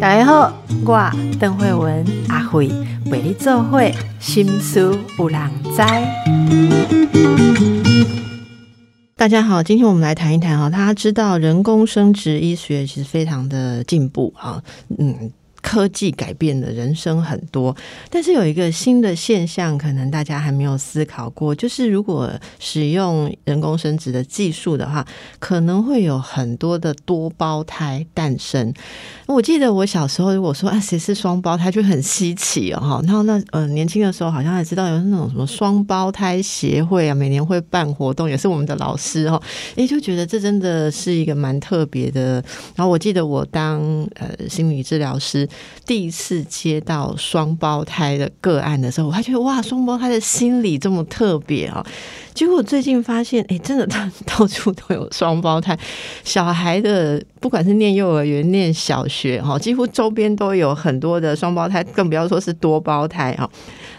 大家好，我邓慧文阿慧为你做会心思有人知。大家好，今天我们来谈一谈哈，大家知道人工生殖医学其实非常的进步哈，嗯。科技改变了人生很多，但是有一个新的现象，可能大家还没有思考过，就是如果使用人工生殖的技术的话，可能会有很多的多胞胎诞生。我记得我小时候，如果说啊谁是双胞胎，就很稀奇哦哈。然后那呃年轻的时候，好像还知道有那种什么双胞胎协会啊，每年会办活动，也是我们的老师哦。诶，就觉得这真的是一个蛮特别的。然后我记得我当呃心理治疗师。第一次接到双胞胎的个案的时候，我还觉得哇，双胞胎的心理这么特别啊！结果最近发现，哎，真的到到处都有双胞胎小孩的，不管是念幼儿园、念小学哈，几乎周边都有很多的双胞胎，更不要说是多胞胎啊。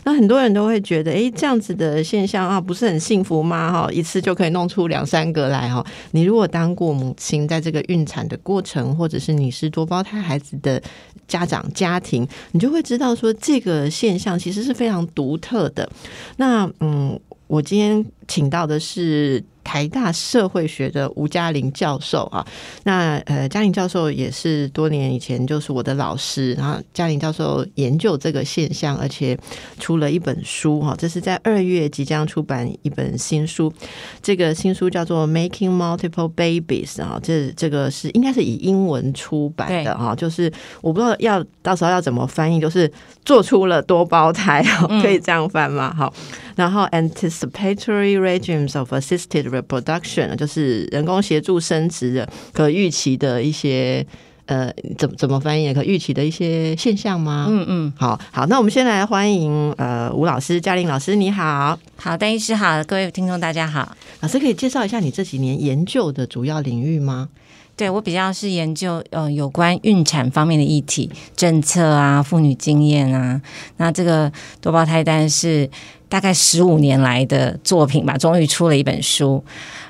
那很多人都会觉得，哎，这样子的现象啊，不是很幸福吗？哈，一次就可以弄出两三个来哈。你如果当过母亲，在这个孕产的过程，或者是你是多胞胎孩子的家长家庭，你就会知道说，这个现象其实是非常独特的。那嗯，我今天请到的是。台大社会学的吴嘉玲教授啊，那呃，嘉玲教授也是多年以前就是我的老师，然后嘉玲教授研究这个现象，而且出了一本书哈，这是在二月即将出版一本新书，这个新书叫做《Making Multiple Babies》啊，这这个是应该是以英文出版的哈，就是我不知道要到时候要怎么翻译，就是做出了多胞胎，可以这样翻吗？好。然后，anticipatory regimes of assisted reproduction 就是人工协助生殖的可预期的一些呃，怎怎么翻译？可预期的一些现象吗？嗯嗯，好好，那我们先来欢迎呃吴老师、嘉玲老师，你好，好，戴医师好，各位听众大家好，老师可以介绍一下你这几年研究的主要领域吗？对我比较是研究呃有关孕产方面的议题、政策啊、妇女经验啊，那这个多胞胎单是。大概十五年来的作品吧，终于出了一本书。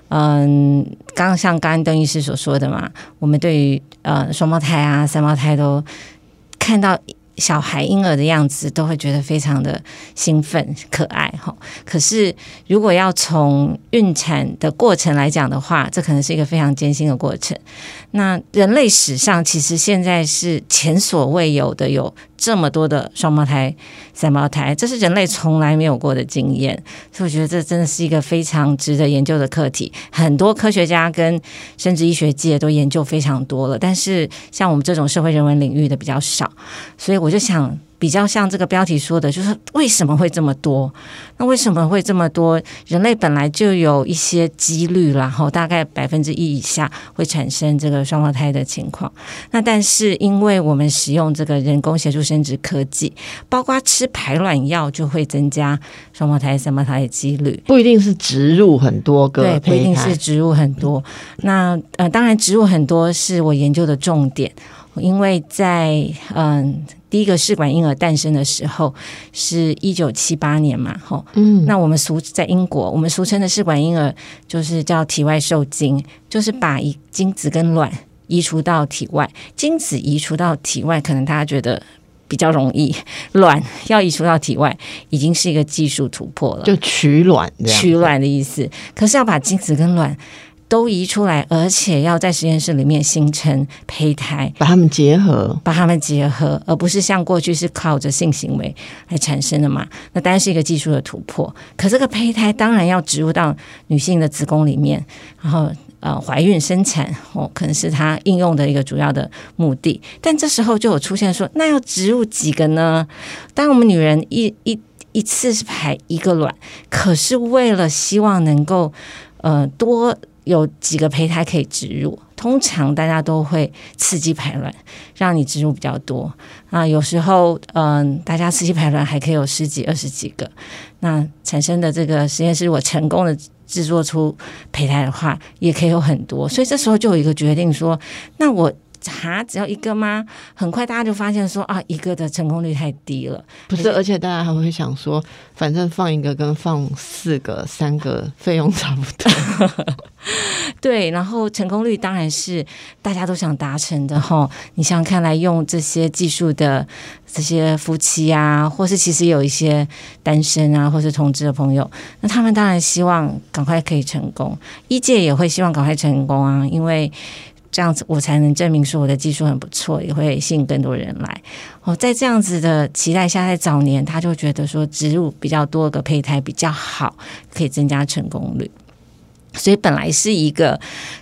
嗯，刚刚像刚刚邓医师所说的嘛，我们对于呃双胞胎啊、三胞胎都看到小孩婴儿的样子，都会觉得非常的兴奋、可爱哈。可是如果要从孕产的过程来讲的话，这可能是一个非常艰辛的过程。那人类史上其实现在是前所未有的有这么多的双胞胎、三胞胎，这是人类从来没有过的经验，所以我觉得这真的是一个非常值得研究的课题。很多科学家跟生殖医学界都研究非常多了，但是像我们这种社会人文领域的比较少，所以我就想。比较像这个标题说的，就是为什么会这么多？那为什么会这么多？人类本来就有一些几率，然后大概百分之一以下会产生这个双胞胎的情况。那但是因为我们使用这个人工协助生殖科技，包括吃排卵药，就会增加双胞胎、三胞胎的几率。不一定是植入很多个，对，不一定是植入很多。那呃，当然植入很多是我研究的重点，因为在嗯。第一个试管婴儿诞生的时候是一九七八年嘛，吼，嗯，那我们俗在英国，我们俗称的试管婴儿就是叫体外受精，就是把一精子跟卵移除到体外，精子移除到体外，可能大家觉得比较容易，卵要移除到体外已经是一个技术突破了，就取卵，取卵的意思，可是要把精子跟卵。都移出来，而且要在实验室里面形成胚胎，把它们结合，把它们结合，而不是像过去是靠着性行为来产生的嘛？那当然是一个技术的突破。可这个胚胎当然要植入到女性的子宫里面，然后呃怀孕生产哦，可能是它应用的一个主要的目的。但这时候就有出现说，那要植入几个呢？当我们女人一一一次是排一个卵，可是为了希望能够呃多。有几个胚胎可以植入，通常大家都会刺激排卵，让你植入比较多。啊，有时候嗯，大家刺激排卵还可以有十几、二十几个。那产生的这个实验室我成功的制作出胚胎的话，也可以有很多。所以这时候就有一个决定说，那我哈，只要一个吗？很快大家就发现说啊，一个的成功率太低了。不是，而且大家还会想说，反正放一个跟放四个、三个费用差不多。对，然后成功率当然是大家都想达成的哈。你想想看，来用这些技术的这些夫妻啊，或是其实有一些单身啊，或是同志的朋友，那他们当然希望赶快可以成功，一届也会希望赶快成功啊，因为。这样子，我才能证明说我的技术很不错，也会吸引更多人来。哦，在这样子的期待下，在早年他就觉得说植入比较多个胚胎比较好，可以增加成功率。所以本来是一个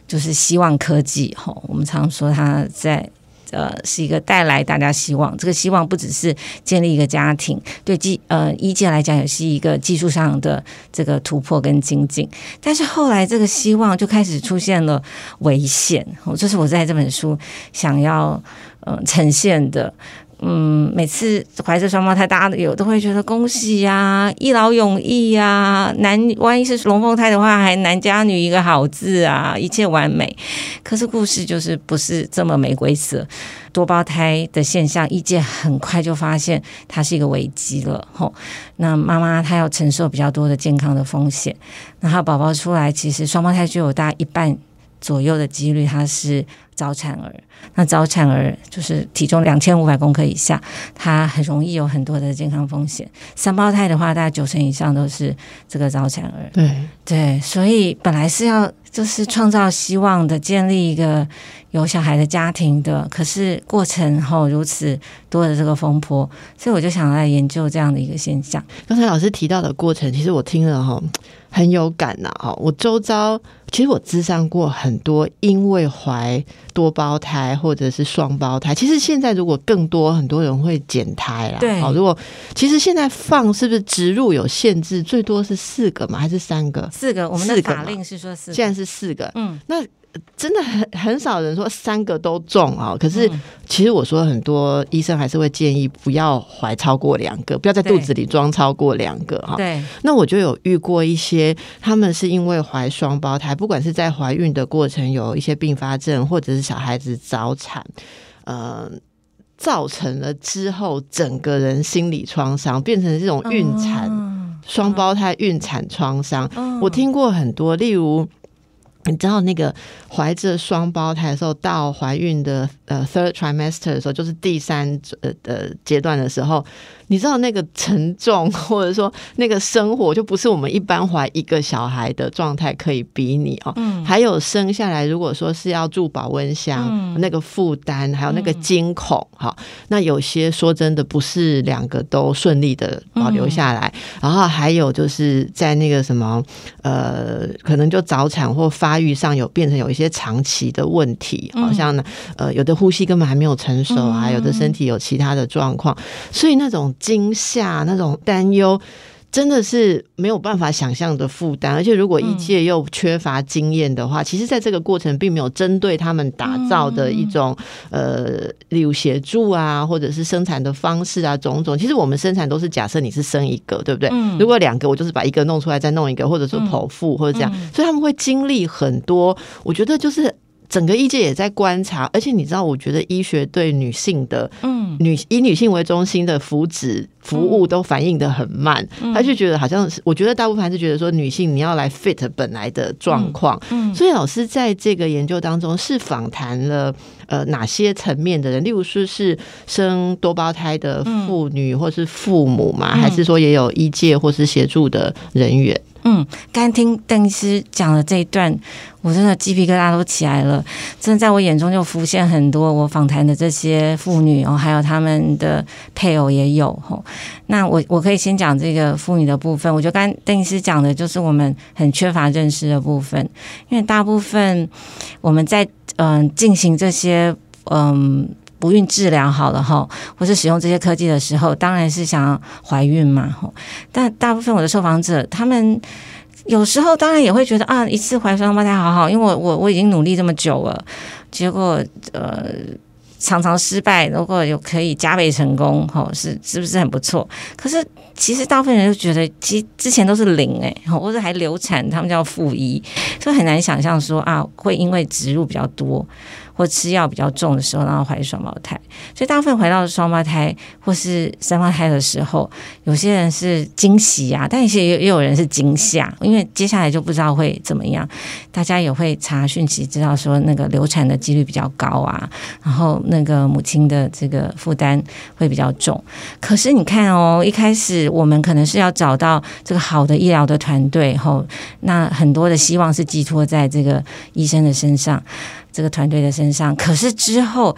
就是希望科技，吼，我们常说他在。呃，是一个带来大家希望，这个希望不只是建立一个家庭，对技呃一届来讲也是一个技术上的这个突破跟精进。但是后来这个希望就开始出现了危险，这是我在这本书想要呃呈现的。嗯，每次怀着双胞胎，大家有都会觉得恭喜呀，一劳永逸呀。男万一是龙凤胎的话，还男加女一个好字啊，一切完美。可是故事就是不是这么玫瑰色，多胞胎的现象，一届很快就发现它是一个危机了。吼，那妈妈她要承受比较多的健康的风险，那她宝宝出来，其实双胞胎就有大一半左右的几率，它是。早产儿，那早产儿就是体重两千五百公克以下，他很容易有很多的健康风险。三胞胎的话，大概九成以上都是这个早产儿。对对，所以本来是要就是创造希望的，建立一个有小孩的家庭的，可是过程后如此多的这个风波，所以我就想来研究这样的一个现象。刚才老师提到的过程，其实我听了哈很有感呐。哈，我周遭。其实我咨商过很多，因为怀多胞胎或者是双胞胎。其实现在如果更多很多人会减胎啦。对，好，如果其实现在放是不是植入有限制，最多是四个嘛，还是三个？四个，我们的法令是说四，现在是四个。嗯，那。真的很很少人说三个都中啊，可是其实我说很多医生还是会建议不要怀超过两个，不要在肚子里装超过两个哈。对，那我就有遇过一些，他们是因为怀双胞胎，不管是在怀孕的过程有一些并发症，或者是小孩子早产，呃，造成了之后整个人心理创伤，变成这种孕产双胞胎孕产创伤。我听过很多，例如。你知道那个怀着双胞胎的时候，到怀孕的呃 third trimester 的时候，就是第三呃的阶段的时候。你知道那个沉重，或者说那个生活，就不是我们一般怀一个小孩的状态可以比拟哦。嗯，还有生下来，如果说是要住保温箱，那个负担，还有那个惊恐，哈，那有些说真的不是两个都顺利的保留下来。然后还有就是在那个什么，呃，可能就早产或发育上有变成有一些长期的问题，好像呢，呃，有的呼吸根本还没有成熟啊，有的身体有其他的状况，所以那种。惊吓那种担忧，真的是没有办法想象的负担。而且，如果一届又缺乏经验的话，其实在这个过程并没有针对他们打造的一种呃，例如协助啊，或者是生产的方式啊，种种。其实我们生产都是假设你是生一个，对不对？如果两个，我就是把一个弄出来再弄一个，或者说剖腹或者这样。所以他们会经历很多。我觉得就是。整个医界也在观察，而且你知道，我觉得医学对女性的，嗯，女以女性为中心的福祉服务都反应的很慢，他就觉得好像是，我觉得大部分还是觉得说，女性你要来 fit 本来的状况，嗯，所以老师在这个研究当中是访谈了呃哪些层面的人，例如说是生多胞胎的妇女或是父母嘛，还是说也有医界或是协助的人员？嗯，刚听邓医师讲的这一段，我真的鸡皮疙瘩都起来了。真的在我眼中就浮现很多我访谈的这些妇女哦，还有他们的配偶也有吼。那我我可以先讲这个妇女的部分。我觉得刚邓医师讲的就是我们很缺乏认识的部分，因为大部分我们在嗯进行这些嗯。不孕治疗好了哈，或是使用这些科技的时候，当然是想要怀孕嘛哈。但大部分我的受访者，他们有时候当然也会觉得啊，一次怀双胞胎好好，因为我我我已经努力这么久了，结果呃，常常失败，如果有可以加倍成功，吼是是不是很不错？可是其实大部分人就觉得，其实之前都是零哎，或者还流产，他们叫负一，所以很难想象说啊，会因为植入比较多。或吃药比较重的时候，然后怀双胞胎，所以大部分怀到双胞胎或是三胞胎的时候，有些人是惊喜啊，但有些也也有人是惊吓，因为接下来就不知道会怎么样。大家也会查讯息，知道说那个流产的几率比较高啊，然后那个母亲的这个负担会比较重。可是你看哦，一开始我们可能是要找到这个好的医疗的团队，后那很多的希望是寄托在这个医生的身上。这个团队的身上，可是之后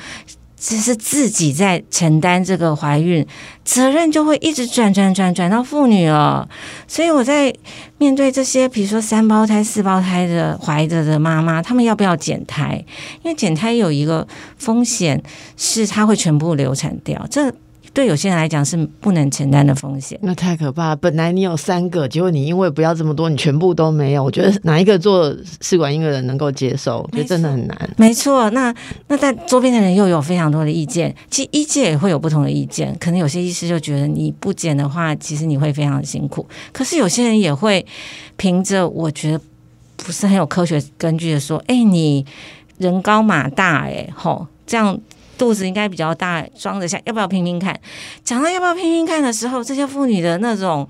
只是自己在承担这个怀孕责任，就会一直转转转转到妇女了。所以我在面对这些，比如说三胞胎、四胞胎的怀着的妈妈，他们要不要减胎？因为减胎有一个风险是，它会全部流产掉。这对有些人来讲是不能承担的风险，那太可怕。本来你有三个，结果你因为不要这么多，你全部都没有。我觉得哪一个做试管婴儿的能够接受？我觉得真的很难。没错，那那在周边的人又有非常多的意见，其实医界也会有不同的意见。可能有些医师就觉得你不减的话，其实你会非常的辛苦。可是有些人也会凭着我觉得不是很有科学根据的说，哎，你人高马大，哎，吼，这样。肚子应该比较大，装得下，要不要拼拼看？讲到要不要拼拼看的时候，这些妇女的那种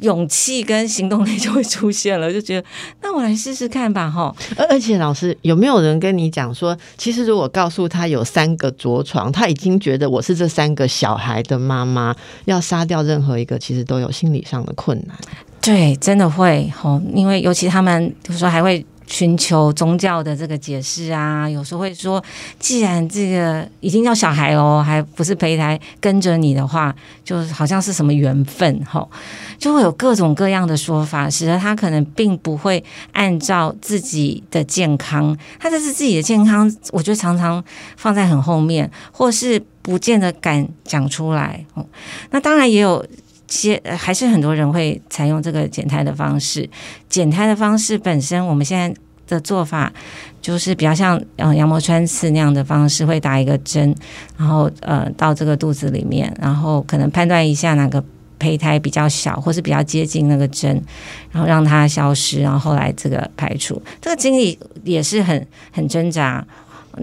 勇气跟行动力就会出现了，就觉得那我来试试看吧，哈。而而且老师有没有人跟你讲说，其实如果告诉他有三个着床，他已经觉得我是这三个小孩的妈妈，要杀掉任何一个，其实都有心理上的困难。对，真的会，吼，因为尤其他们有时候还会。寻求宗教的这个解释啊，有时候会说，既然这个已经要小孩喽，还不是胚胎跟着你的话，就好像是什么缘分哈，就会有各种各样的说法，使得他可能并不会按照自己的健康，他这是自己的健康，我觉得常常放在很后面，或是不见得敢讲出来。哦，那当然也有。些还是很多人会采用这个减胎的方式，减胎的方式本身，我们现在的做法就是比较像呃羊膜穿刺那样的方式，会打一个针，然后呃到这个肚子里面，然后可能判断一下哪个胚胎比较小，或是比较接近那个针，然后让它消失，然后后来这个排除，这个经历也是很很挣扎。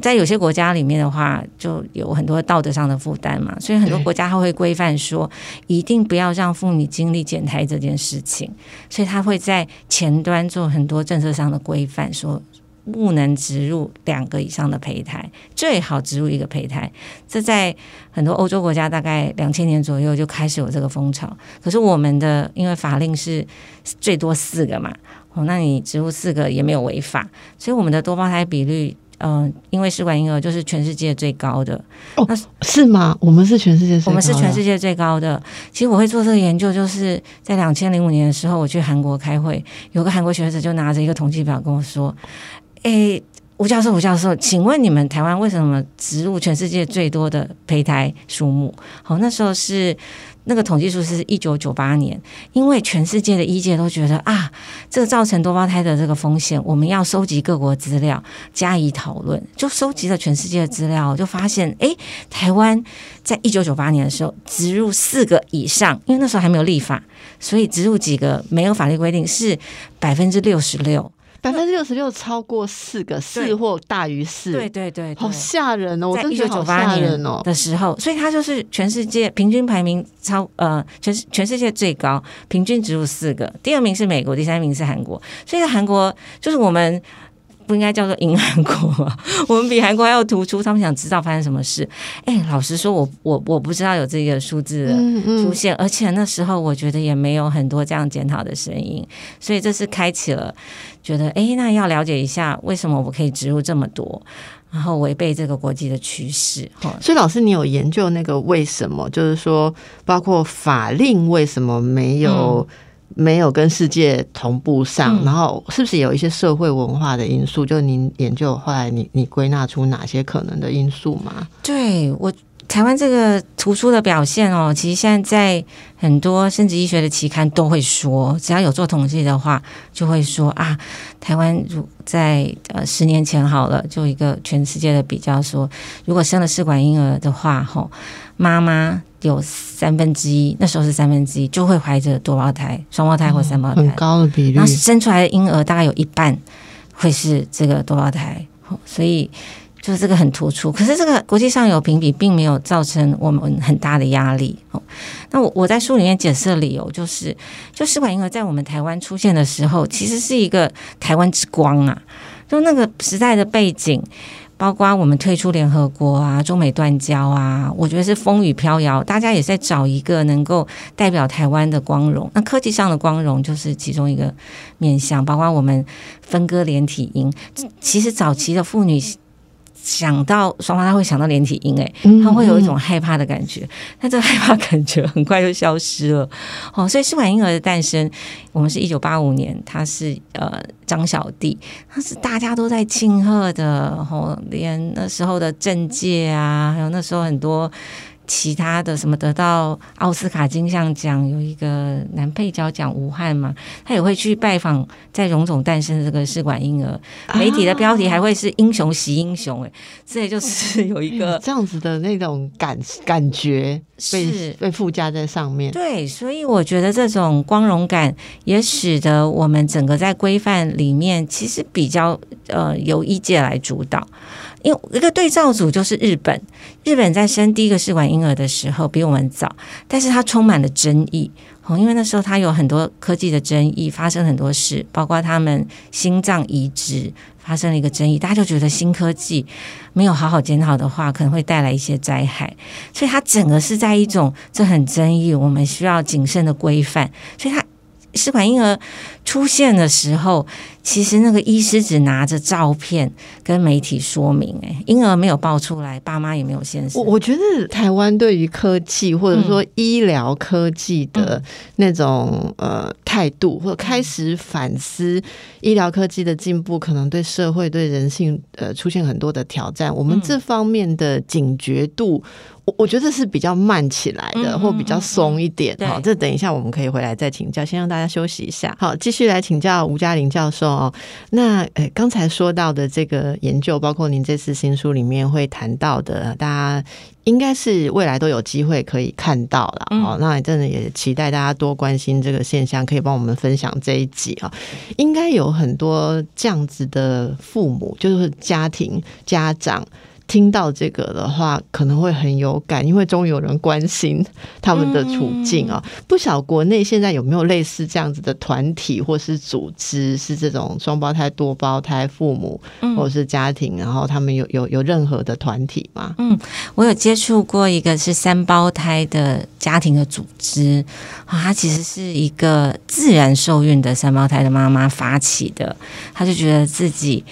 在有些国家里面的话，就有很多道德上的负担嘛，所以很多国家他会规范说，一定不要让妇女经历减胎这件事情，所以他会在前端做很多政策上的规范，说不能植入两个以上的胚胎，最好植入一个胚胎。这在很多欧洲国家大概两千年左右就开始有这个风潮，可是我们的因为法令是最多四个嘛，哦，那你植入四个也没有违法，所以我们的多胞胎比率。嗯，因为试管婴儿就是全世界最高的哦，那是吗？我们是全世界，我们是全世界最高的。其实我会做这个研究，就是在两千零五年的时候，我去韩国开会，有个韩国学者就拿着一个统计表跟我说：“诶，吴教授，吴教授，请问你们台湾为什么植入全世界最多的胚胎数目？”好，那时候是。那个统计数是一九九八年，因为全世界的医界都觉得啊，这造成多胞胎的这个风险，我们要收集各国资料加以讨论，就收集了全世界的资料，就发现，哎，台湾在一九九八年的时候植入四个以上，因为那时候还没有立法，所以植入几个没有法律规定是百分之六十六。百分之六十六超过四个四或大于四，对对对，好吓人哦！我在一九九八年的时候，所以它就是全世界平均排名超呃全全世界最高，平均植入四个，第二名是美国，第三名是韩国，所以韩国就是我们。不应该叫做赢韩国吗？我们比韩国还要突出，他们想知道发生什么事。哎，老实说，我我我不知道有这个数字出现，而且那时候我觉得也没有很多这样检讨的声音，所以这是开启了觉得，哎，那要了解一下为什么我可以植入这么多，然后违背这个国际的趋势。所以老师，你有研究那个为什么？就是说，包括法令为什么没有？没有跟世界同步上，然后是不是有一些社会文化的因素？就您研究后来，你你归纳出哪些可能的因素吗？对我台湾这个突出的表现哦，其实现在在很多生殖医学的期刊都会说，只要有做统计的话，就会说啊，台湾如在呃十年前好了，就一个全世界的比较说，如果生了试管婴儿的话，吼，妈妈有三分之一，那时候是三分之一，就会怀着多胞胎、双胞胎或三胞胎，很高的比率然后。生出来的婴儿大概有一半会是这个多胞胎，所以就是这个很突出。可是这个国际上有评比，并没有造成我们很大的压力。哦，那我我在书里面解释的理由就是，就试管婴儿在我们台湾出现的时候，其实是一个台湾之光啊，就那个时代的背景。包括我们退出联合国啊，中美断交啊，我觉得是风雨飘摇，大家也在找一个能够代表台湾的光荣。那科技上的光荣就是其中一个面向，包括我们分割连体婴。其实早期的妇女想到双方他会想到连体婴，诶，嗯她会有一种害怕的感觉，但这个害怕感觉很快就消失了。哦，所以试管婴儿的诞生，我们是一九八五年，他是呃张小弟，他是大家都在庆贺的，哦，连那时候的政界啊，还有那时候很多。其他的什么得到奥斯卡金像奖有一个男配角奖吴汉嘛，他也会去拜访在荣总诞生的这个试管婴儿，媒体的标题还会是英雄惜英雄、哎，这也就是有一个这样子的那种感感觉被是被附加在上面。对，所以我觉得这种光荣感也使得我们整个在规范里面其实比较呃由医界来主导。因为一个对照组就是日本，日本在生第一个试管婴儿的时候比我们早，但是它充满了争议。哦，因为那时候它有很多科技的争议，发生很多事，包括他们心脏移植发生了一个争议，大家就觉得新科技没有好好检讨的话，可能会带来一些灾害，所以它整个是在一种这很争议，我们需要谨慎的规范，所以它试管婴儿出现的时候，其实那个医师只拿着照片跟媒体说明，哎，婴儿没有抱出来，爸妈也没有现身。我我觉得台湾对于科技或者说医疗科技的那种、呃态度，或者开始反思医疗科技的进步，可能对社会对人性呃出现很多的挑战。我们嗯这方面的警觉度，我我觉得是比较慢起来的，嗯或比较松一点。嗯嗯好，这等一下我们可以回来再请教，先让大家休息一下。好，继续来请教吴嘉玲教授哦。那呃，刚才说到的这个研究，包括您这次新书里面会谈到的，大家应该是未来都有机会可以看到了。嗯哦，那真的也期待大家多关心这个现象，可以帮我们分享这一集啊。应该有很多这样子的父母，就是家庭家长。听到这个的话，可能会很有感，因为终于有人关心他们的处境啊。不晓国内现在有没有类似这样子的团体或是组织，是这种双胞胎、多胞胎父母嗯或者是家庭，然后他们有有有任何的团体吗？嗯我有接触过一个是三胞胎的家庭的组织啊，它其实是一个自然受孕的三胞胎的妈妈发起的，她就觉得自己。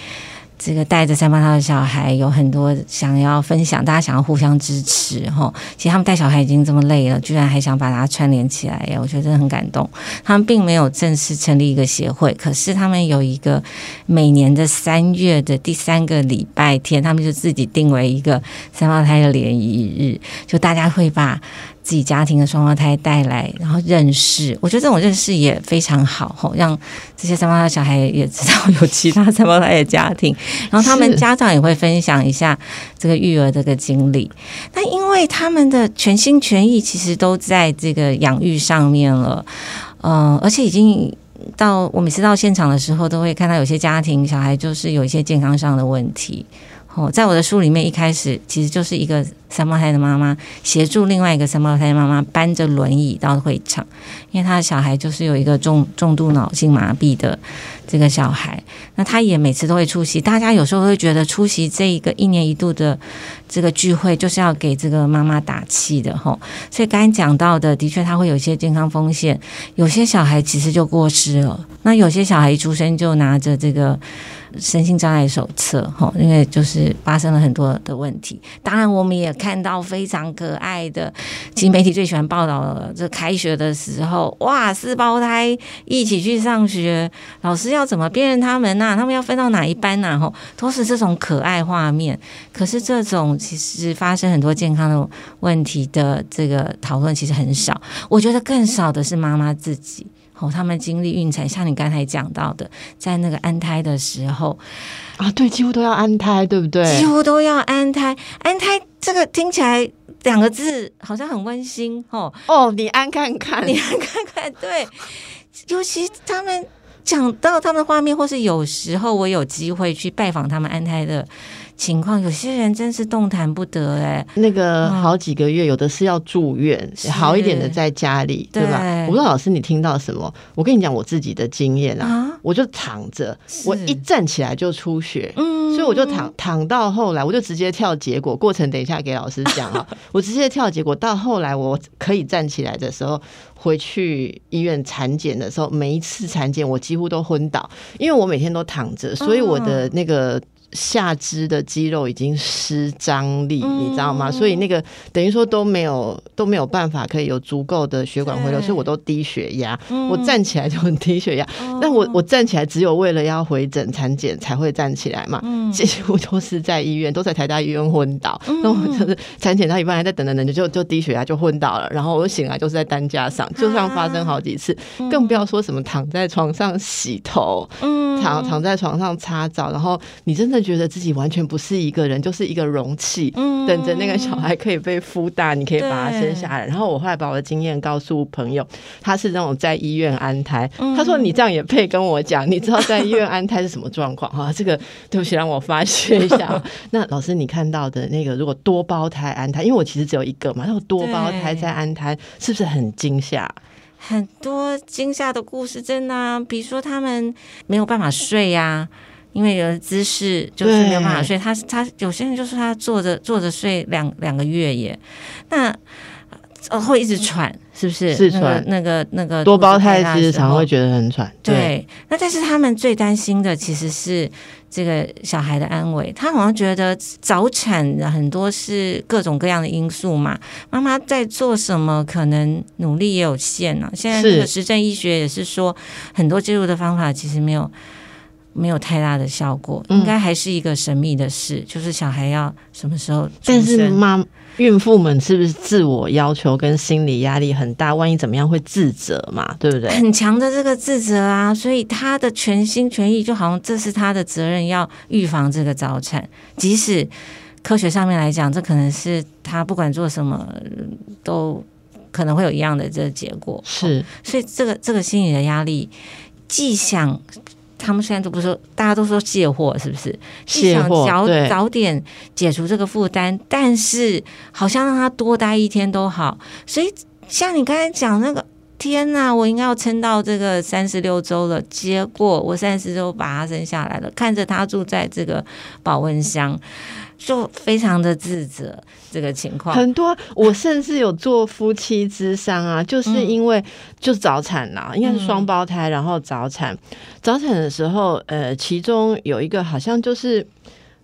这个带着三胞胎的小孩有很多想要分享，大家想要互相支持哈。其实他们带小孩已经这么累了，居然还想把它串联起来呀，我觉得真的很感动。他们并没有正式成立一个协会，可是他们有一个每年的三月的第三个礼拜天，他们就自己定为一个三胞胎的联谊日，就大家会把自己家庭的双胞胎带来，然后认识。我觉得这种认识也非常好，吼，让这些三胞胎小孩也知道有其他三胞胎的家庭，然后他们家长也会分享一下这个育儿这个经历。那因为他们的全心全意其实都在这个养育上面了，嗯、而且已经。到我每次到现场的时候，都会看到有些家庭小孩就是有一些健康上的问题。哦，在我的书里面，一开始其实就是一个三胞胎的妈妈协助另外一个三胞胎的妈妈搬着轮椅到会场，因为她的小孩就是有一个重重度脑性麻痹的这个小孩，那他也每次都会出席。大家有时候会觉得出席这一个一年一度的这个聚会，就是要给这个妈妈打气的吼。所以刚才讲到的，的确他会有一些健康风险，有些小孩其实就过世了，那有些小孩一出生就拿着这个身心障碍手册，哈，因为就是发生了很多的问题。当然，我们也看到非常可爱的，其实媒体最喜欢报道了，这开学的时候，哇，四胞胎一起去上学，老师要怎么辨认他们呐？他们要分到哪一班呐？吼，都是这种可爱画面。可是这种其实发生很多健康的问题的这个讨论其实很少。我觉得更少的是妈妈自己。哦，他们经历孕产，像你刚才讲到的，在那个安胎的时候啊，对，几乎都要安胎，对不对？几乎都要安胎，安胎这个听起来两个字好像很温馨哦。哦，你安看看，你安看看，对。尤其他们讲到他们的画面，或是有时候我有机会去拜访他们安胎的。情况有些人真是动弹不得哎，那个好几个月，有的是要住院，好一点的在家里，对。吧？我不知道老师你听到什么？我跟你讲我自己的经验啊，我就躺着，我一站起来就出血，嗯，所以我就躺躺到后来，我就直接跳结果过程，等一下给老师讲啊，我直接跳结果到后来我可以站起来的时候，回去医院产检的时候，每一次产检我几乎都昏倒，因为我每天都躺着，所以我的那个。下肢的肌肉已经失张力，你知道吗？所以那个等于说都没有都没有办法可以有足够的血管回流，所以我都低血压。我站起来就很低血压，那我我站起来只有为了要回诊产检才会站起来嘛。嗯几乎都是在医院，都在台大医院昏倒。那我就是产检到一半还在等等等，就就低血压就昏倒了。然后我醒来就是在担架上，就这样发生好几次，更不要说什么躺在床上洗头，躺躺在床上擦澡，然后你真的。觉得自己完全不是一个人，就是一个容器，嗯等着那个小孩可以被孵大，你可以把他生下来。然后我后来把我的经验告诉朋友，他是那种在医院安胎，他说你这样也配跟我讲？你知道在医院安胎是什么状况哈？这个对不起，让我发泄一下。那老师，你看到的那个如果多胞胎安胎，因为我其实只有一个嘛，那种多胞胎在安胎是不是很惊吓？很多惊吓的故事，真的，比如说他们没有办法睡呀。因为有的姿势就是没有办法睡，他他有些人就是他坐着坐着睡两两个月耶，那呃会一直喘，是不是？是喘。那个那个多胞胎其实常会觉得很喘。对，那但是他们最担心的其实是这个小孩的安危。他好像觉得早产很多是各种各样的因素嘛，妈妈在做什么，可能努力也有限呢。现在这个实证医学也是说，很多介入的方法其实没有。没有太大的效果，应该还是一个神秘的事，就是小孩要什么时候？但是妈孕妇们是不是自我要求跟心理压力很大？万一怎么样会自责嘛？对不对？很强的这个自责啊，所以他的全心全意，就好像这是他的责任，要预防这个早产。即使科学上面来讲，这可能是他不管做什么都可能会有一样的这个结果。是，所以这个这个心理的压力，既想。他们现在都不说，大家都说卸货，是不是？卸货，早早点解除这个负担，但是好像让他多待一天都好。所以像你刚才讲那个，天呐，我应该要撑到这个三十六周了，结果我三十周把他生下来了，看着他住在这个保温箱。就非常的自责，这个情况很多。我甚至有做夫妻之商啊，就是因为就早产啦，应该是双胞胎，然后早产，早产的时候，呃，其中有一个好像就是。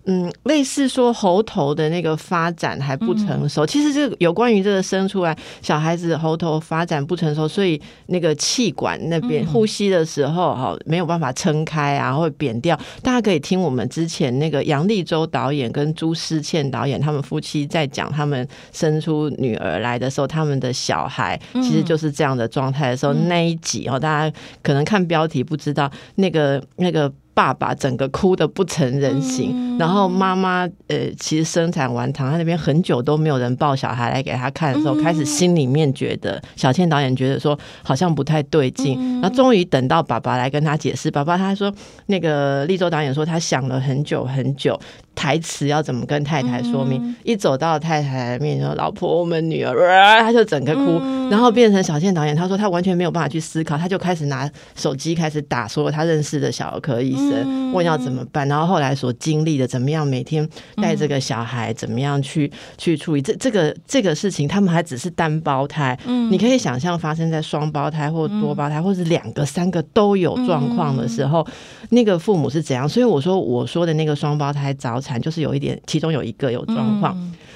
嗯，类似说喉头的那个发展还不成熟，其实这个有关于这个生出来小孩子喉头发展不成熟，所以那个气管那边呼吸的时候哈没有办法撑开啊，会扁掉。大家可以听我们之前那个杨立洲导演跟朱思倩导演他们夫妻在讲他们生出女儿来的时候，他们的小孩其实就是这样的状态的时候那一集哦，大家可能看标题不知道那个那个。爸爸整个哭的不成人形，然后妈妈呃，其实生产完躺在那边很久都没有人抱小孩来给他看的时候，开始心里面觉得小倩导演觉得说好像不太对劲，然后终于等到爸爸来跟他解释，爸爸他说那个立州导演说他想了很久很久。台词要怎么跟太太说明？一走到太太面前说：“老婆，我们女儿。”他就整个哭，然后变成小倩导演。他说他完全没有办法去思考，他就开始拿手机开始打所有他认识的小儿科医生，问要怎么办，然后后来所经历的怎么样，每天带这个小孩怎么样去去处理这这个这个事情，他们还只是单胞胎，嗯，你可以想象发生在双胞胎或多胞胎，或是两个、三个都有状况的时候，那个父母是怎样？所以我说我说的那个双胞胎早产，就是有一点，其中有一个有状况。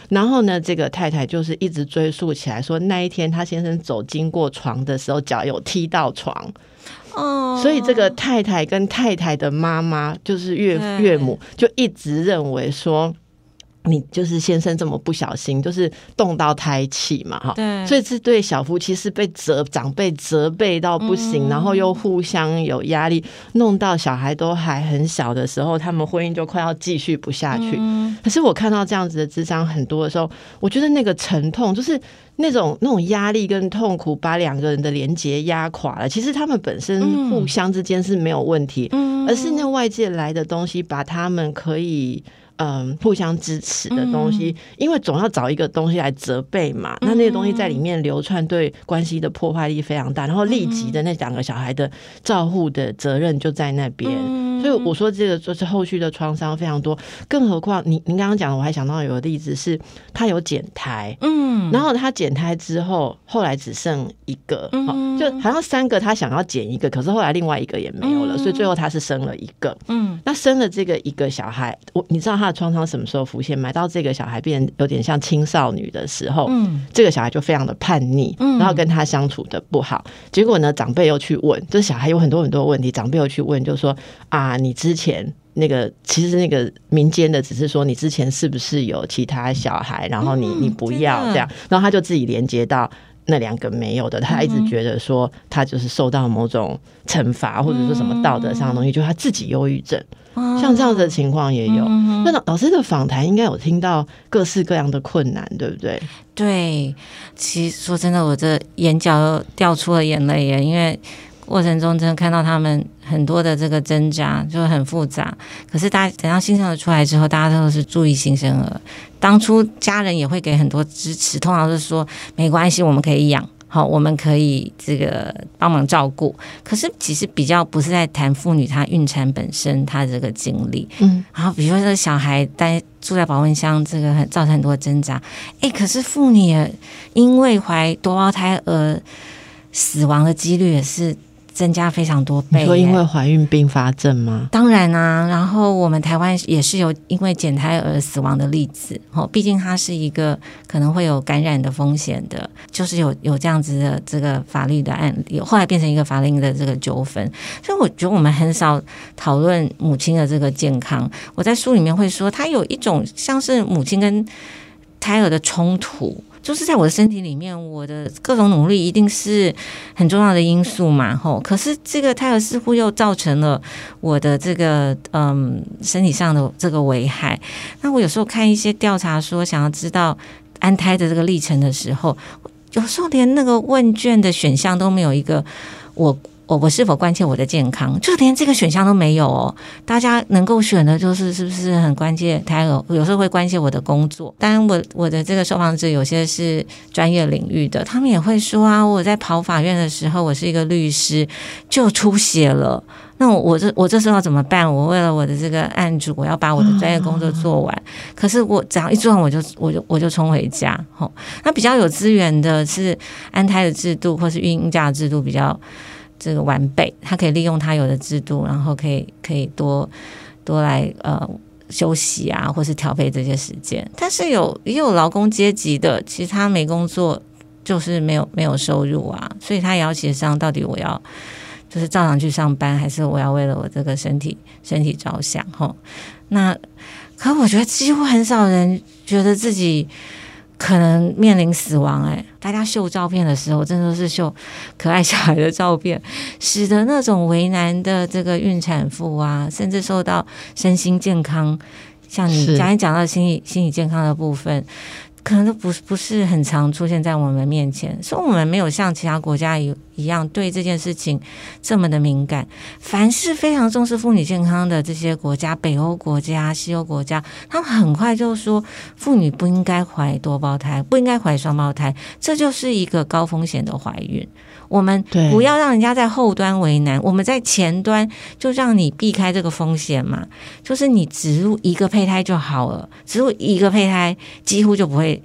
然后呢，这个太太就是一直追溯起来，说那一天她先生走经过床的时候，脚有踢到床。哦，所以这个太太跟太太的妈妈，就是岳岳母，就一直认为说。你就是先生这么不小心，就是动到胎气嘛，哈，对，所以这对小夫妻是被责长辈责备到不行，然后又互相有压力，弄到小孩都还很小的时候，他们婚姻就快要继续不下去。可是我看到这样子的智商很多的时候，我觉得那个沉痛，就是那种那种压力跟痛苦，把两个人的连接压垮了。其实他们本身互相之间是没有问题，而是那外界来的东西把他们可以。嗯，互相支持的东西，因为总要找一个东西来责备嘛。那那些东西在里面流窜，对关系的破坏力非常大。然后立即的那两个小孩的照护的责任就在那边，所以我说这个就是后续的创伤非常多。更何况，你您刚刚讲的，我还想到有个例子是，他有减胎，嗯，然后他减胎之后，后来只剩一个，就好像三个他想要减一个，可是后来另外一个也没有了，所以最后他是生了一个，嗯，那生了这个一个小孩，我你知道他。创伤什么时候浮现？买到这个小孩变有点像青少女的时候，嗯，这个小孩就非常的叛逆，嗯，然后跟他相处的不好。结果呢，长辈又去问，这小孩有很多很多问题，长辈又去问，就说啊，你之前那个其实那个民间的只是说你之前是不是有其他小孩，然后你你不要这样，然后他就自己连接到那两个没有的，他一直觉得说他就是受到某种惩罚，或者说什么道德上的东西，就他自己忧郁症。像这样的情况也有，那老师的访谈应该有听到各式各样的困难，对不对？对，其实说真的，我这眼角掉出了眼泪耶，因为过程中真的看到他们很多的这个挣扎，就很复杂。可是大家等到新生儿出来之后，大家都是注意新生儿，当初家人也会给很多支持，通常是说没关系，我们可以养。好，我们可以这个帮忙照顾，可是其实比较不是在谈妇女她孕产本身她这个经历，嗯，然后比如说这个小孩待住在保温箱，这个很造成很多挣扎，哎，可是妇女因为怀多胞胎而死亡的几率也是。增加非常多倍，说因为怀孕并发症吗？当然啊，然后我们台湾也是有因为减胎而死亡的例子，哦，毕竟它是一个可能会有感染的风险的，就是有有这样子的这个法律的案例，后来变成一个法令的这个纠纷，所以我觉得我们很少讨论母亲的这个健康。我在书里面会说，它有一种像是母亲跟胎儿的冲突。就是在我的身体里面，我的各种努力一定是很重要的因素嘛，吼。可是这个胎儿似乎又造成了我的这个嗯身体上的这个危害。那我有时候看一些调查说，想要知道安胎的这个历程的时候，有时候连那个问卷的选项都没有一个我。我我是否关切我的健康？就连这个选项都没有哦。大家能够选的，就是是不是很关切胎儿？有时候会关切我的工作。当然，我我的这个受访者有些是专业领域的，他们也会说啊，我在跑法院的时候，我是一个律师，就出血了。那我我这我这时候要怎么办？我为了我的这个案主，我要把我的专业工作做完。可是我只要一做完，我就我就我就冲回家。吼，那比较有资源的是安胎的制度，或是孕婴假制度比较。这个完备，他可以利用他有的制度，然后可以可以多多来呃休息啊，或是调配这些时间。但是有也有劳工阶级的，其实他没工作，就是没有没有收入啊，所以他也要协商到底我要就是照常去上班，还是我要为了我这个身体身体着想哈？那可我觉得几乎很少人觉得自己。可能面临死亡，哎，大家秀照片的时候，真的是秀可爱小孩的照片，使得那种为难的这个孕产妇啊，甚至受到身心健康，像你刚才讲到心理心理健康的部分，可能都不不是很常出现在我们面前，所以我们没有像其他国家一一样对这件事情这么的敏感。凡是非常重视妇女健康的这些国家，北欧国家、西欧国家，他们很快就说，妇女不应该怀多胞胎，不应该怀双胞胎，这就是一个高风险的怀孕。我们不要让人家在后端为难，我们在前端就让你避开这个风险嘛。就是你植入一个胚胎就好了，植入一个胚胎几乎就不会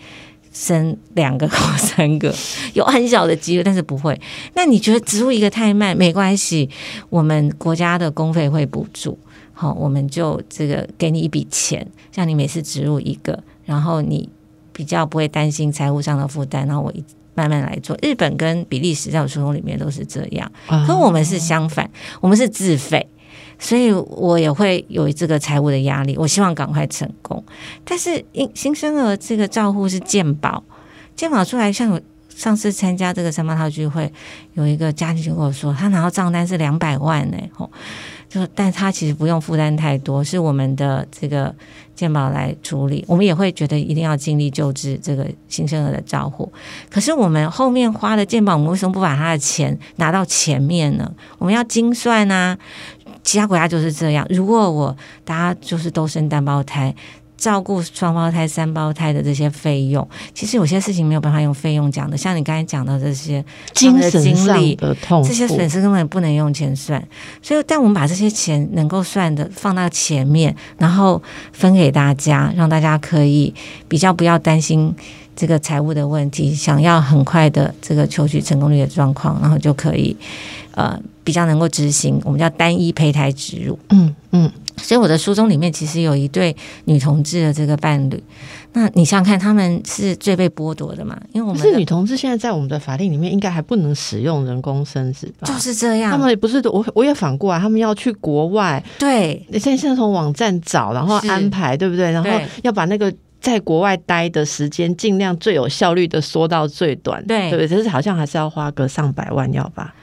生两个或三个，有很小的几率，但是不会。那你觉得植入一个太慢没关系，我们国家的公费会补助，好，我们就这个给你一笔钱，像你每次植入一个，然后你比较不会担心财务上的负担，然后我一。慢慢来做，日本跟比利时在我书中里面都是这样，啊。可我们是相反，我们是自费，所以我也会有这个财务的压力。我希望赶快成功，但是新新生儿这个照护是健保，健保出来，像我上次参加这个三八套聚会，有一个家庭就跟我说，他拿到账单是两百万呢、吼，就但他其实不用负担太多，是我们的这个健保来处理，我们也会觉得一定要尽力救治这个新生儿的照护。可是我们后面花的健保，我们为什么不把他的钱拿到前面呢？我们要精算啊，其他国家就是这样。如果我大家就是都生单胞胎。照顾双胞胎、三胞胎的这些费用，其实有些事情没有办法用费用讲的，像你刚才讲到这些精神经上历的痛苦，这些损失根本不能用钱算，所以但我们把这些钱能够算的放到前面，然后分给大家，让大家可以比较不要担心这个财务的问题，想要很快的这个求取成功率的状况，然后就可以呃比较能够执行，我们叫单一胚胎植入。嗯嗯，所以我的书中里面其实有一对女同志的这个伴侣，那你想想看，他们是最被剥夺的嘛？因为我们是们女同志现在在我们的法令里面，应该还不能使用人工生殖吧？就是这样，他们也不是我我也反过来，他们要去国外，对现在现在从网站找，然后安排，对不对？然后要把那个。在国外待的时间尽量最有效率的缩到最短，对对不对？只是好像还是要花个上百万，要吧？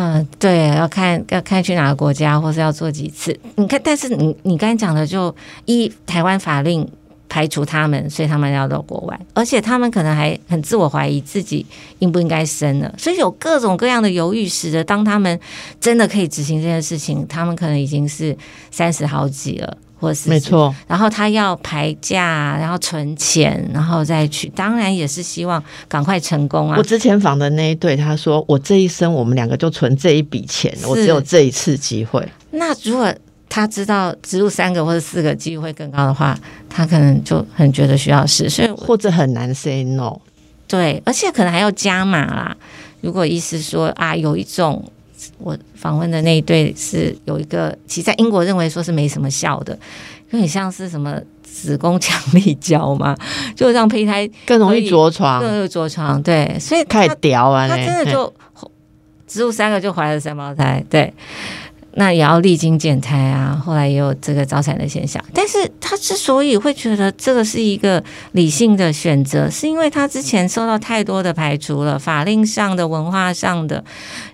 嗯，对，要看要看去哪个国家，或是要做几次。你看，但是你你刚才讲的就，一台湾法令排除他们，所以他们要到国外，而且他们可能还很自我怀疑自己应不应该生了，所以有各种各样的犹豫，使得当他们真的可以执行这件事情，他们可能已经是三十好几了。或是没错，然后他要排假，然后存钱，然后再去，当然也是希望赶快成功啊我。之前访的那一对，他说我这一生我们两个就存这一笔钱，我只有这一次机会。那如果他知道植入三个或者四个机会更高的话，他可能就很觉得需要试，所以或者很难 say no。对，而且可能还要加码啦。如果意思说啊，有一种我访问的那一对是有一个，其实在英国认为说是没什么效的，有点像是什么子宫强力胶嘛，就让胚胎更容易着床，更容易着床。对，所以太他屌啊！他真的就植入三个就怀了三胞胎，对，那也要历经减胎啊，后来也有这个早产的现象。但是他之所以会觉得这个是一个理性的选择，是因为他之前受到太多的排除了，法令上的、文化上的，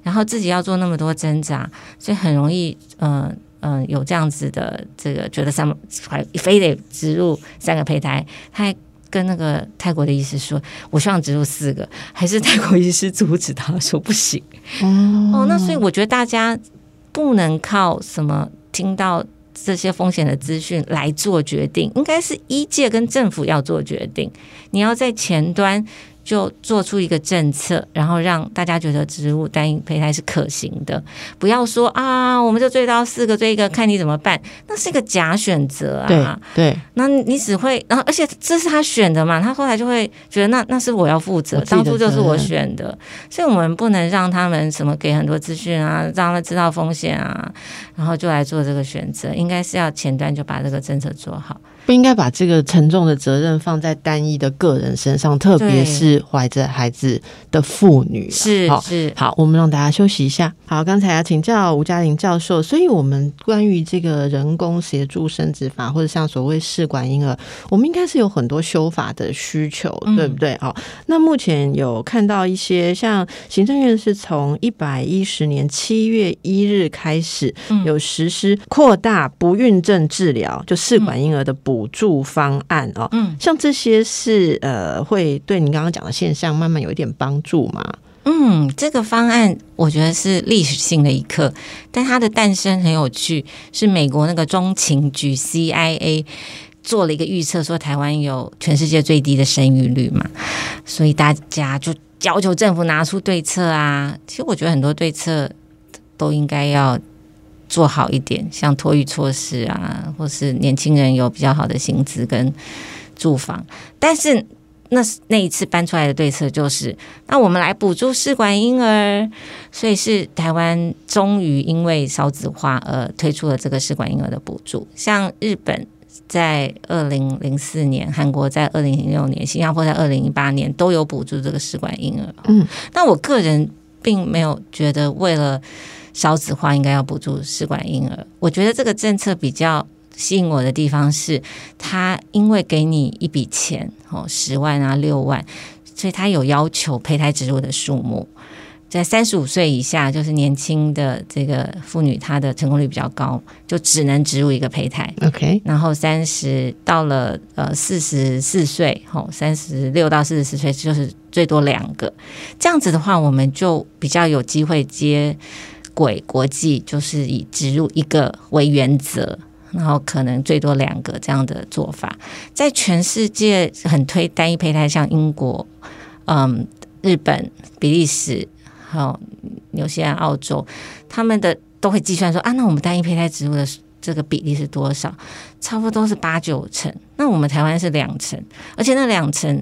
然后自己要做那么多挣扎，所以很容易，嗯、嗯、有这样子的这个觉得三怀非得植入三个胚胎，他还。跟那个泰国的医师说，我希望植入四个，还是泰国医师阻止他说不行。哦，那所以我觉得大家不能靠什么听到这些风险的资讯来做决定，应该是一界跟政府要做决定。你要在前端就做出一个政策，然后让大家觉得植入单一胚胎是可行的，不要说啊，我们就追到四个追一个，看你怎么办，那是一个假选择啊。对，那你只会，然后而且这是他选的嘛，他后来就会觉得那那是我要负责当初就是我选的，所以我们不能让他们什么给很多资讯啊，让他们知道风险啊，然后就来做这个选择，应该是要前端就把这个政策做好。不应该把这个沉重的责任放在单一的个人身上，特别是怀着孩子的妇女。是是，好，我们让大家休息一下。好，刚才要请教吴嘉玲教授，所以我们关于这个人工协助生殖法，或者像所谓试管婴儿，我们应该是有很多修法的需求，嗯对不对？好，那目前有看到一些，像行政院是从一百一十年七月一日开始，嗯有实施扩大不孕症治疗，就试管婴儿的补助方案哦。嗯，像这些是呃，会对你刚刚讲的现象慢慢有一点帮助吗？嗯，这个方案我觉得是历史性的一刻，但它的诞生很有趣，是美国那个中情局 CIA 做了一个预测，说台湾有全世界最低的生育率嘛，所以大家就要求政府拿出对策啊。其实我觉得很多对策都应该要做好一点，像托育措施啊，或是年轻人有比较好的薪资跟住房，但是。那那一次搬出来的对策就是，那我们来补助试管婴儿，所以是台湾终于因为少子化而推出了这个试管婴儿的补助。像日本在二零零四年，韩国在二零零六年，新加坡在二零一八年都有补助这个试管婴儿。嗯，那我个人并没有觉得为了少子化应该要补助试管婴儿，我觉得这个政策比较。吸引我的地方是，他因为给你一笔钱哦，十万啊六万，所以他有要求胚胎植入的数目，在三十五岁以下，就是年轻的这个妇女，她的成功率比较高，就只能植入一个胚胎。OK，然后三十到了呃四十四岁，吼三十六到四十四岁就是最多两个，这样子的话，我们就比较有机会接轨国际，就是以植入一个为原则。然后可能最多两个这样的做法，在全世界很推单一胚胎，像英国、嗯、日本、比利时，还有纽西兰、澳洲，他们的都会计算说啊，那我们单一胚胎植入的这个比例是多少？差不多是八九成。那我们台湾是两成，而且那两成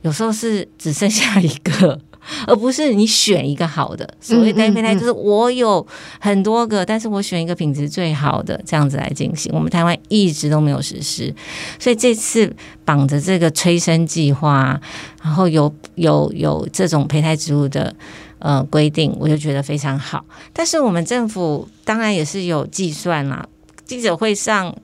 有时候是只剩下一个。而不是你选一个好的，所谓单胚胎就是我有很多个，但是我选一个品质最好的这样子来进行。我们台湾一直都没有实施，所以这次绑着这个催生计划，然后有有有这种胚胎植入的呃规定，我就觉得非常好。但是我们政府当然也是有计算啦，记者会上。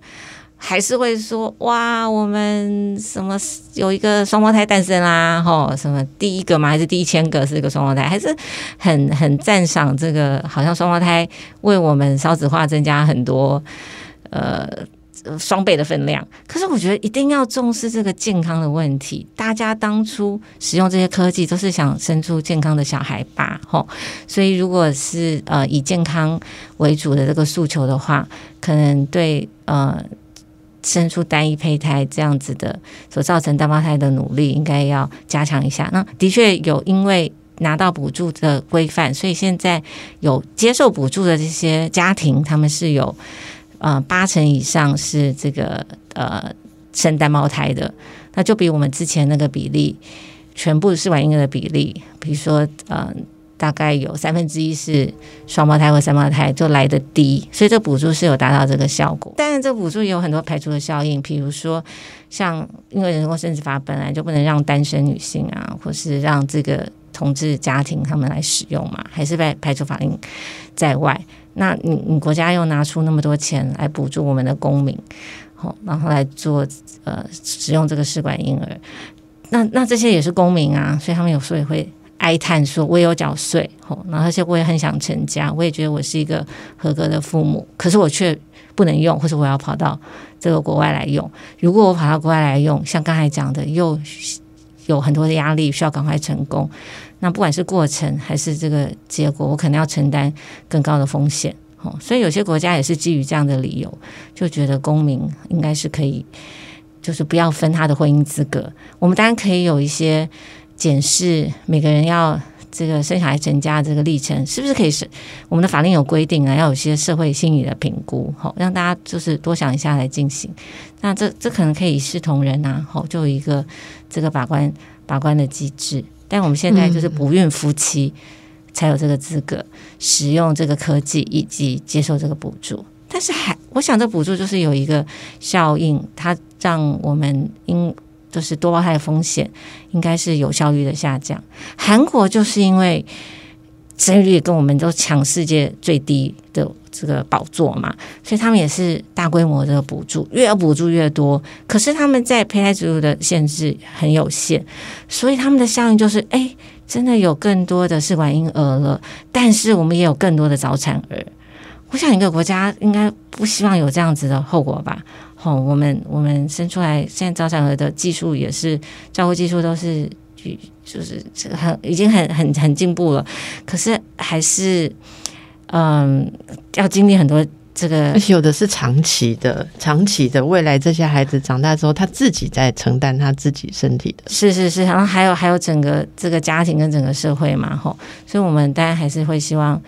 还是会说哇，我们什么有一个双胞胎诞生啦，吼，什么第一个嘛，还是第一千个是一个双胞胎，还是很很赞赏这个，好像双胞胎为我们少子化增加很多呃双倍的分量。可是我觉得一定要重视这个健康的问题。大家当初使用这些科技都是想生出健康的小孩吧，吼。所以如果是呃以健康为主的这个诉求的话，可能对呃。生出单一胚胎这样子的所造成单胞胎的努力，应该要加强一下。那的确有因为拿到补助的规范，所以现在有接受补助的这些家庭，他们是有呃八成以上是这个呃生单胞胎的，那就比我们之前那个比例，全部试管婴儿的比例，比如说呃。大概有三分之一是双胞胎或三胞胎，就来的低，所以这补助是有达到这个效果。但是这补助也有很多排除的效应，比如说像因为人工生殖法本来就不能让单身女性啊，或是让这个同志家庭他们来使用嘛，还是被排除法令在外。那你你国家又拿出那么多钱来补助我们的公民，好，然后来做呃使用这个试管婴儿，那那这些也是公民啊，所以他们有时候也会。哀叹说：“我也有缴税，吼，然后而且我也很想成家，我也觉得我是一个合格的父母，可是我却不能用，或者我要跑到这个国外来用。如果我跑到国外来用，像刚才讲的，又有很多的压力，需要赶快成功。那不管是过程还是这个结果，我可能要承担更高的风险。吼，所以有些国家也是基于这样的理由，就觉得公民应该是可以，就是不要分他的婚姻资格。我们当然可以有一些。”检视每个人要这个生小孩成家这个历程，是不是可以是我们的法令有规定啊？要有些社会心理的评估，好让大家就是多想一下来进行。那这这可能可以一视同仁啊，好就有一个这个把关把关的机制。但我们现在就是不孕夫妻才有这个资格使用这个科技以及接受这个补助。但是还我想这补助就是有一个效应，它让我们因。就是多胞胎的风险应该是有效率的下降。韩国就是因为生育率跟我们都抢世界最低的这个宝座嘛，所以他们也是大规模的补助，越补助越多。可是他们在胚胎植入的限制很有限，所以他们的效应就是，哎，真的有更多的试管婴儿了，但是我们也有更多的早产儿。我想一个国家应该不希望有这样子的后果吧。好，我们我们生出来，现在早产儿的技术也是照顾技术都是就就是很已经很很很进步了，可是还是嗯要经历很多这个而且有的是长期的，长期的，未来这些孩子长大之后，他自己在承担他自己身体的。是是是，然后还有还有整个这个家庭跟整个社会嘛，吼，所以我们当然还是会希望，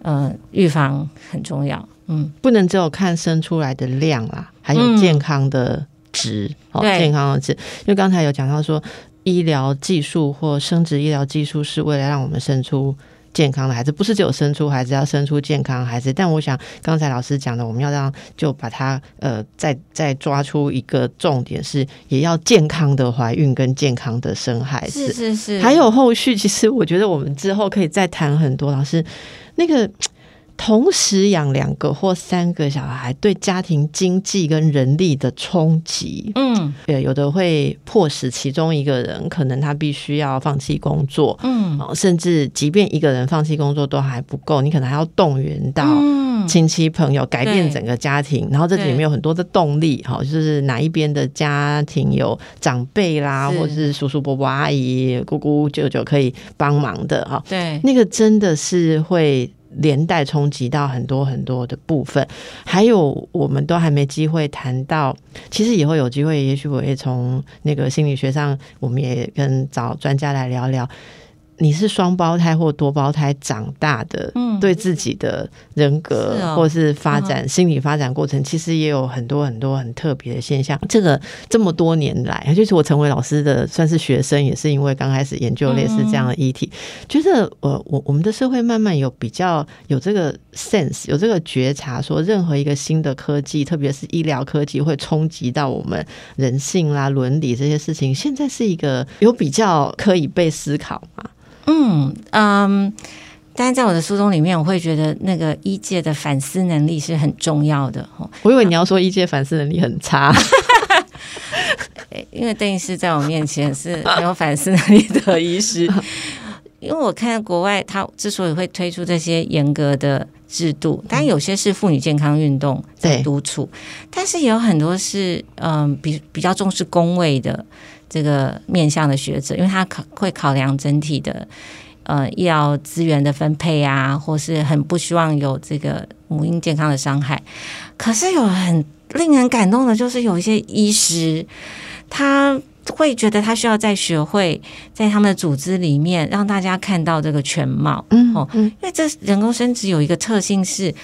呃，预防很重要，嗯，不能只有看生出来的量啦，还有嗯健康的值，哦，对健康的值。因为刚才有讲到说，医疗技术或生殖医疗技术是为了让我们生出。健康的孩子不是只有生出孩子，要生出健康的孩子。但我想刚才老师讲的，我们要让就把它呃再再抓出一个重点是，也要健康的怀孕跟健康的生孩子。是是是，还有后续，其实我觉得我们之后可以再谈很多。老师，那个同时养两个或三个小孩，对家庭经济跟人力的冲击，嗯。对，有的会迫使其中一个人可能他必须要放弃工作。嗯。哦，甚至即便一个人放弃工作都还不够，你可能还要动员到嗯。亲戚朋友，改变整个家庭。然后这里面有很多的动力，哈，就是哪一边的家庭有长辈啦，或者是叔叔伯伯、阿姨、姑姑、舅舅可以帮忙的，哈，对，那个真的是会。连带冲击到很多很多的部分，还有我们都还没机会谈到，其实以后有机会，也许我也从那个心理学上，我们也跟找专家来聊聊。你是双胞胎或多胞胎长大的，嗯对自己的人格或是发展、心理发展过程，其实也有很多很多很特别的现象。这个这么多年来，就是我成为老师的算是学生，也是因为刚开始研究类似这样的议题，觉得我，我我们的社会慢慢有比较有这个 sense，有这个觉察，说任何一个新的科技，特别是医疗科技，会冲击到我们人性啦、伦理这些事情，现在是一个有比较可以被思考嘛？嗯嗯。但是在我的书中里面，我会觉得那个医界的反思能力是很重要的哦，我以为你要说医界反思能力很差，诶 因为邓医师在我面前是没有反思能力的医师。因为我看国外，他之所以会推出这些严格的制度，当然有些是妇女健康运动在对督促，但是也有很多是嗯比比较重视工位的这个面向的学者，因为他考会考量整体的呃医疗资源的分配啊，或是很不希望有这个母婴健康的伤害。可是有很令人感动的，就是有一些医师，他会觉得他需要在学会，在他们的组织里面让大家看到这个全貌。嗯哦嗯因为这人工生殖有一个特性是，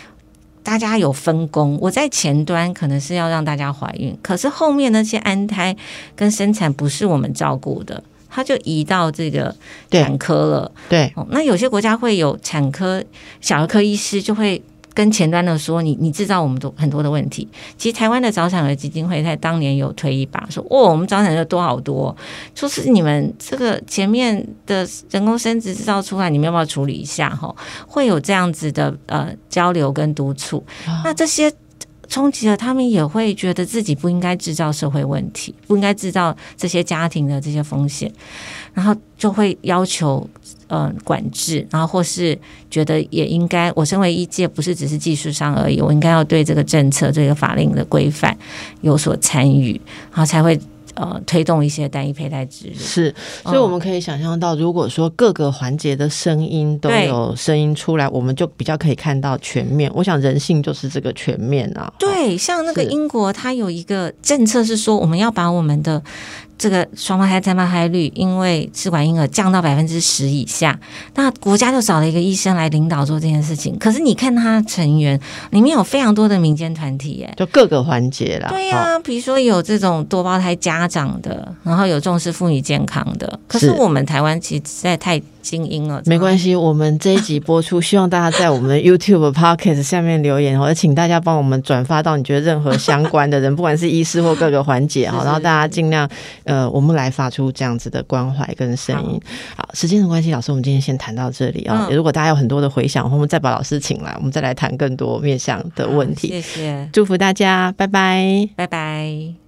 大家有分工。我在前端可能是要让大家怀孕，可是后面那些安胎跟生产不是我们照顾的，他就移到这个产科了。对，哦，那有些国家会有产科小儿科医师就会。跟前端的说，你你制造我们多很多的问题。其实台湾的早产儿基金会在当年有推一把，说哦，我们早产儿多好多，说是你们这个前面的人工生殖制造出来，你们要不要处理一下？哈，会有这样子的呃交流跟督促。那这些冲击了，他们也会觉得自己不应该制造社会问题，不应该制造这些家庭的这些风险，然后就会要求嗯管制，然后或是觉得也应该，我身为一届不是只是技术上而已，我应该要对这个政策、这个法令的规范有所参与，然后才会呃推动一些单一佩戴植入。是，所以我们可以想象到，如果说各个环节的声音都有声音出来，我们就比较可以看到全面。我想人性就是这个全面啊。对，像那个英国，它有一个政策是说，我们要把我们的这个双胞胎、再胞胎率，因为试管婴儿降到百分之十以下，那国家就找了一个医生来领导做这件事情。可是你看他成员里面有非常多的民间团体，耶。就各个环节啦。对呀、哦比如说有这种多胞胎家长的，然后有重视妇女健康的。可是是我们台湾其实实在太精英了，没关系，我们这一集播出，希望大家在我们的 YouTube、Podcast 下面留言，或者请大家帮我们转发到你觉得任何相关的人，不管是医师或各个环节哈，然后大家尽量呃，我们来发出这样子的关怀跟声音。好，时间的关系，老师，我们今天先谈到这里啊、嗯如果大家有很多的回想，我们再把老师请来，我们再来谈更多面向的问题。谢谢，祝福大家，拜拜。拜拜。